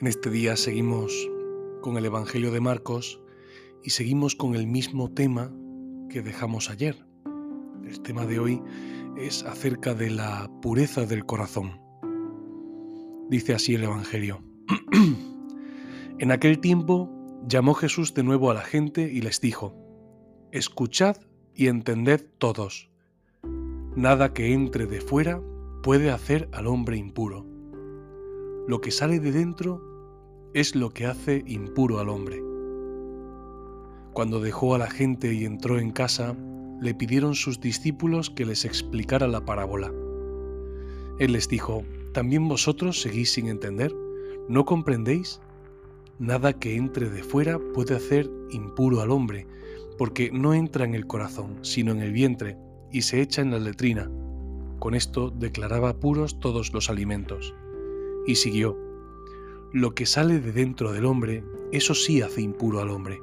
En este día seguimos con el Evangelio de Marcos y seguimos con el mismo tema que dejamos ayer. El tema de hoy es acerca de la pureza del corazón. Dice así el Evangelio. en aquel tiempo llamó Jesús de nuevo a la gente y les dijo, Escuchad y entended todos. Nada que entre de fuera puede hacer al hombre impuro. Lo que sale de dentro es lo que hace impuro al hombre. Cuando dejó a la gente y entró en casa, le pidieron sus discípulos que les explicara la parábola. Él les dijo, ¿también vosotros seguís sin entender? ¿No comprendéis? Nada que entre de fuera puede hacer impuro al hombre, porque no entra en el corazón, sino en el vientre, y se echa en la letrina. Con esto declaraba puros todos los alimentos. Y siguió, lo que sale de dentro del hombre, eso sí hace impuro al hombre,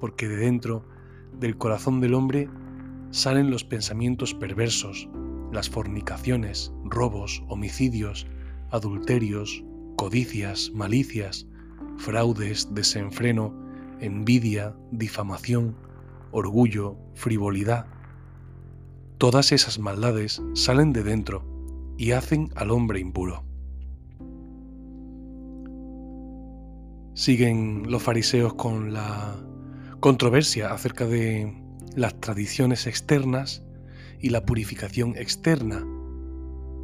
porque de dentro, del corazón del hombre, salen los pensamientos perversos, las fornicaciones, robos, homicidios, adulterios, codicias, malicias, fraudes, desenfreno, envidia, difamación, orgullo, frivolidad. Todas esas maldades salen de dentro y hacen al hombre impuro. Siguen los fariseos con la controversia acerca de las tradiciones externas y la purificación externa.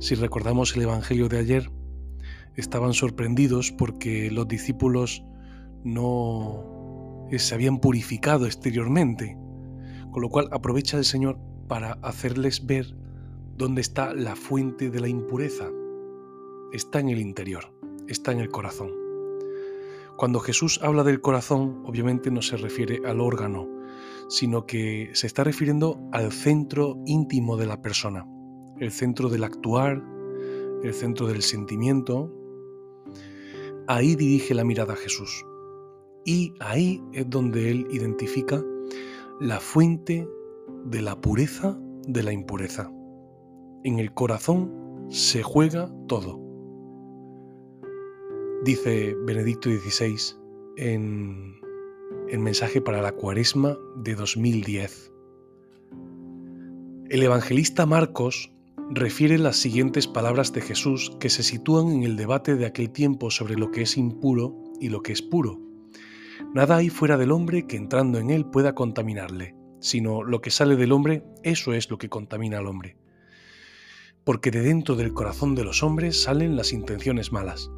Si recordamos el Evangelio de ayer, estaban sorprendidos porque los discípulos no se habían purificado exteriormente, con lo cual aprovecha el Señor para hacerles ver dónde está la fuente de la impureza. Está en el interior, está en el corazón. Cuando Jesús habla del corazón, obviamente no se refiere al órgano, sino que se está refiriendo al centro íntimo de la persona, el centro del actuar, el centro del sentimiento. Ahí dirige la mirada a Jesús. Y ahí es donde Él identifica la fuente de la pureza de la impureza. En el corazón se juega todo dice Benedicto XVI en el mensaje para la cuaresma de 2010. El evangelista Marcos refiere las siguientes palabras de Jesús que se sitúan en el debate de aquel tiempo sobre lo que es impuro y lo que es puro. Nada hay fuera del hombre que entrando en él pueda contaminarle, sino lo que sale del hombre, eso es lo que contamina al hombre. Porque de dentro del corazón de los hombres salen las intenciones malas,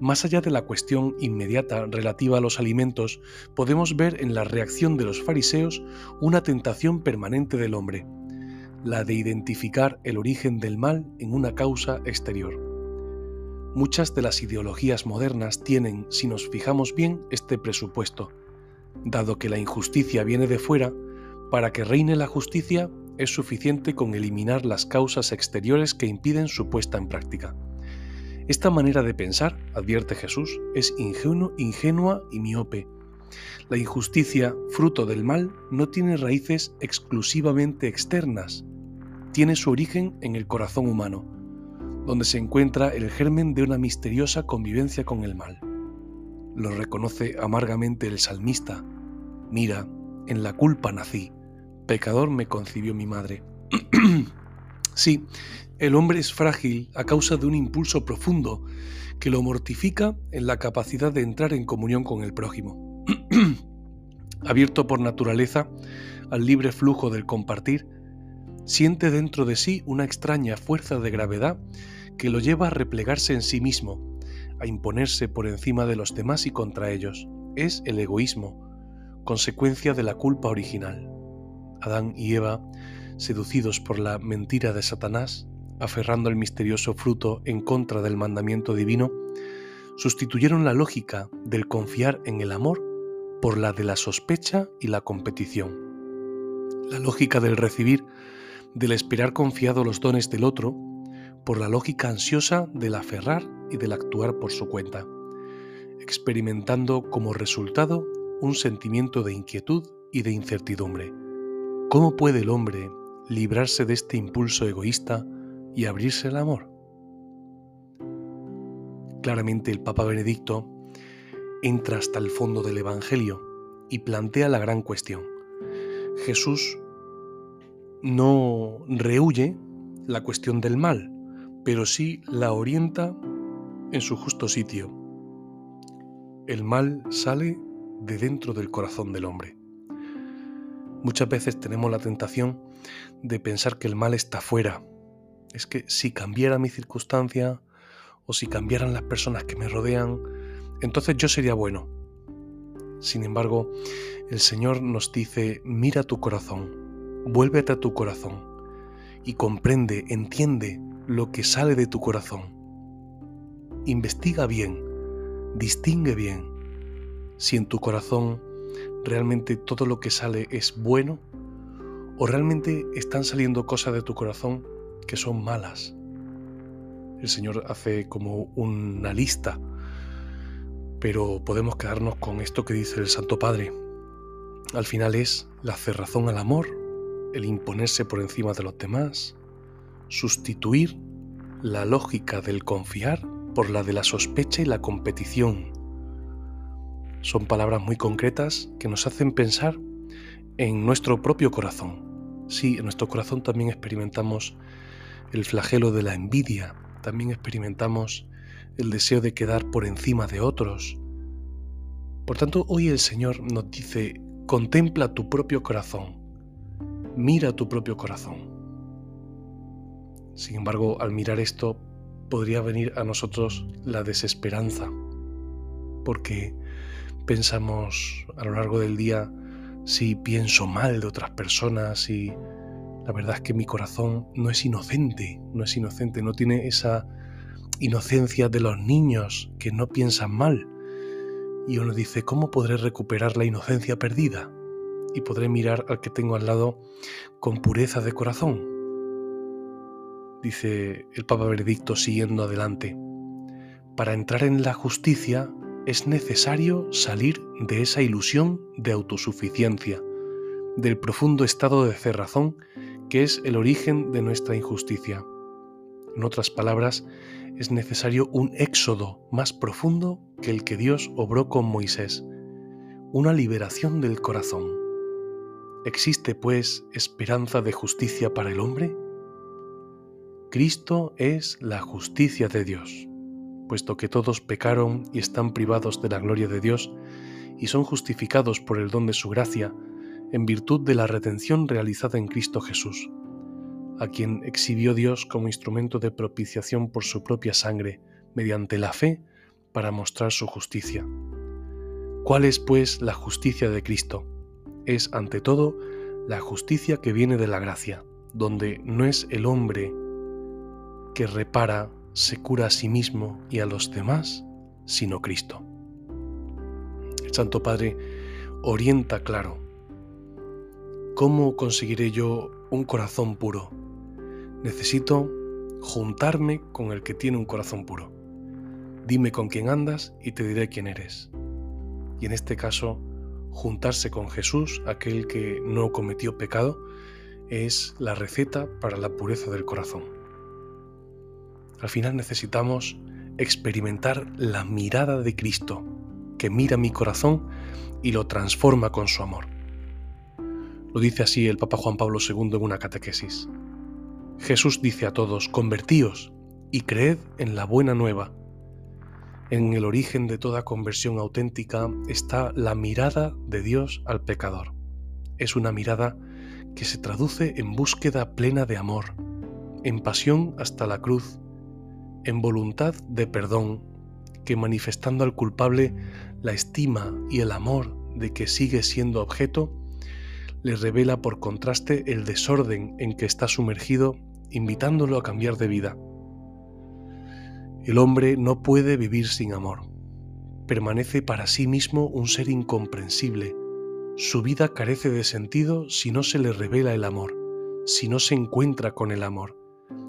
más allá de la cuestión inmediata relativa a los alimentos, podemos ver en la reacción de los fariseos una tentación permanente del hombre, la de identificar el origen del mal en una causa exterior. Muchas de las ideologías modernas tienen, si nos fijamos bien, este presupuesto. Dado que la injusticia viene de fuera, para que reine la justicia es suficiente con eliminar las causas exteriores que impiden su puesta en práctica. Esta manera de pensar, advierte Jesús, es ingenua y miope. La injusticia, fruto del mal, no tiene raíces exclusivamente externas, tiene su origen en el corazón humano, donde se encuentra el germen de una misteriosa convivencia con el mal. Lo reconoce amargamente el salmista. Mira, en la culpa nací, pecador me concibió mi madre. sí, el hombre es frágil a causa de un impulso profundo que lo mortifica en la capacidad de entrar en comunión con el prójimo. Abierto por naturaleza al libre flujo del compartir, siente dentro de sí una extraña fuerza de gravedad que lo lleva a replegarse en sí mismo, a imponerse por encima de los demás y contra ellos. Es el egoísmo, consecuencia de la culpa original. Adán y Eva, seducidos por la mentira de Satanás, aferrando al misterioso fruto en contra del mandamiento divino, sustituyeron la lógica del confiar en el amor por la de la sospecha y la competición. La lógica del recibir, del esperar confiado los dones del otro, por la lógica ansiosa del aferrar y del actuar por su cuenta, experimentando como resultado un sentimiento de inquietud y de incertidumbre. ¿Cómo puede el hombre librarse de este impulso egoísta y abrirse al amor? Claramente el Papa Benedicto entra hasta el fondo del Evangelio y plantea la gran cuestión. Jesús no rehuye la cuestión del mal, pero sí la orienta en su justo sitio. El mal sale de dentro del corazón del hombre. Muchas veces tenemos la tentación de pensar que el mal está fuera. Es que si cambiara mi circunstancia o si cambiaran las personas que me rodean, entonces yo sería bueno. Sin embargo, el Señor nos dice, mira tu corazón, vuélvete a tu corazón y comprende, entiende lo que sale de tu corazón. Investiga bien, distingue bien si en tu corazón realmente todo lo que sale es bueno o realmente están saliendo cosas de tu corazón que son malas. El Señor hace como una lista pero podemos quedarnos con esto que dice el Santo Padre. Al final es la cerrazón al amor, el imponerse por encima de los demás, sustituir la lógica del confiar por la de la sospecha y la competición. Son palabras muy concretas que nos hacen pensar en nuestro propio corazón. Sí, en nuestro corazón también experimentamos el flagelo de la envidia, también experimentamos el deseo de quedar por encima de otros. Por tanto, hoy el Señor nos dice, contempla tu propio corazón, mira tu propio corazón. Sin embargo, al mirar esto, podría venir a nosotros la desesperanza, porque pensamos a lo largo del día si pienso mal de otras personas y la verdad es que mi corazón no es inocente, no es inocente, no tiene esa inocencia de los niños que no piensan mal. Y uno dice, ¿cómo podré recuperar la inocencia perdida? Y podré mirar al que tengo al lado con pureza de corazón. Dice el Papa Benedicto siguiendo adelante. Para entrar en la justicia es necesario salir de esa ilusión de autosuficiencia, del profundo estado de cerrazón que es el origen de nuestra injusticia. En otras palabras, es necesario un éxodo más profundo que el que Dios obró con Moisés, una liberación del corazón. ¿Existe, pues, esperanza de justicia para el hombre? Cristo es la justicia de Dios, puesto que todos pecaron y están privados de la gloria de Dios y son justificados por el don de su gracia en virtud de la redención realizada en Cristo Jesús a quien exhibió Dios como instrumento de propiciación por su propia sangre, mediante la fe, para mostrar su justicia. ¿Cuál es, pues, la justicia de Cristo? Es, ante todo, la justicia que viene de la gracia, donde no es el hombre que repara, se cura a sí mismo y a los demás, sino Cristo. El Santo Padre orienta claro. ¿Cómo conseguiré yo un corazón puro? Necesito juntarme con el que tiene un corazón puro. Dime con quién andas y te diré quién eres. Y en este caso, juntarse con Jesús, aquel que no cometió pecado, es la receta para la pureza del corazón. Al final necesitamos experimentar la mirada de Cristo, que mira mi corazón y lo transforma con su amor. Lo dice así el Papa Juan Pablo II en una catequesis. Jesús dice a todos, convertíos y creed en la buena nueva. En el origen de toda conversión auténtica está la mirada de Dios al pecador. Es una mirada que se traduce en búsqueda plena de amor, en pasión hasta la cruz, en voluntad de perdón, que manifestando al culpable la estima y el amor de que sigue siendo objeto, le revela por contraste el desorden en que está sumergido invitándolo a cambiar de vida. El hombre no puede vivir sin amor. Permanece para sí mismo un ser incomprensible. Su vida carece de sentido si no se le revela el amor, si no se encuentra con el amor,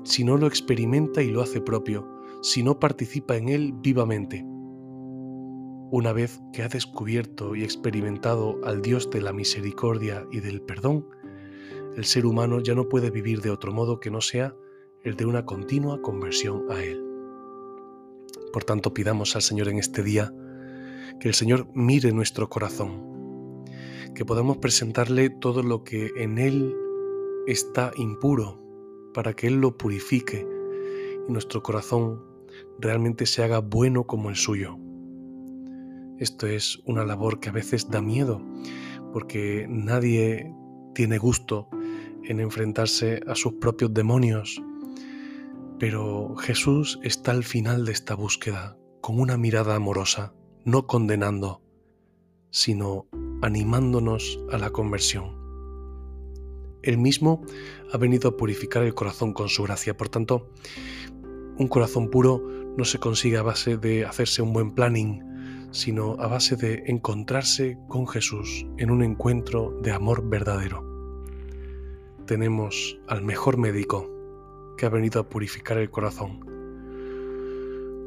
si no lo experimenta y lo hace propio, si no participa en él vivamente. Una vez que ha descubierto y experimentado al Dios de la misericordia y del perdón, el ser humano ya no puede vivir de otro modo que no sea el de una continua conversión a Él. Por tanto, pidamos al Señor en este día que el Señor mire nuestro corazón, que podamos presentarle todo lo que en Él está impuro, para que Él lo purifique y nuestro corazón realmente se haga bueno como el suyo. Esto es una labor que a veces da miedo, porque nadie tiene gusto en enfrentarse a sus propios demonios. Pero Jesús está al final de esta búsqueda, con una mirada amorosa, no condenando, sino animándonos a la conversión. Él mismo ha venido a purificar el corazón con su gracia. Por tanto, un corazón puro no se consigue a base de hacerse un buen planning, sino a base de encontrarse con Jesús en un encuentro de amor verdadero. Tenemos al mejor médico que ha venido a purificar el corazón.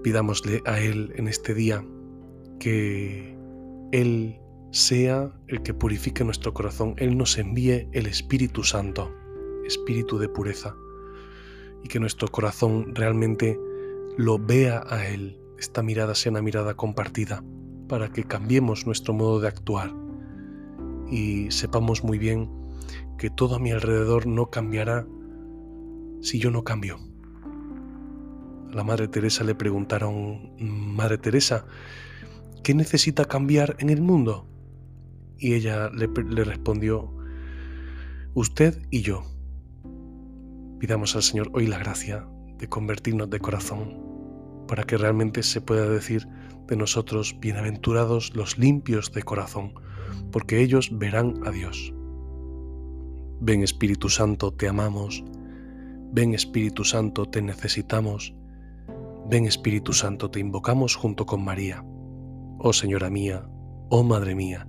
Pidámosle a Él en este día que Él sea el que purifique nuestro corazón, Él nos envíe el Espíritu Santo, Espíritu de pureza, y que nuestro corazón realmente lo vea a Él esta mirada sea una mirada compartida para que cambiemos nuestro modo de actuar y sepamos muy bien que todo a mi alrededor no cambiará si yo no cambio. A la Madre Teresa le preguntaron, Madre Teresa, ¿qué necesita cambiar en el mundo? Y ella le, respondió, usted y yo. Pidamos al Señor hoy la gracia de convertirnos de corazón para que realmente se pueda decir de nosotros, bienaventurados los limpios de corazón, porque ellos verán a Dios. Ven Espíritu Santo, te amamos. Ven Espíritu Santo, te necesitamos. Ven Espíritu Santo, te invocamos junto con María. Oh Señora mía, oh Madre mía,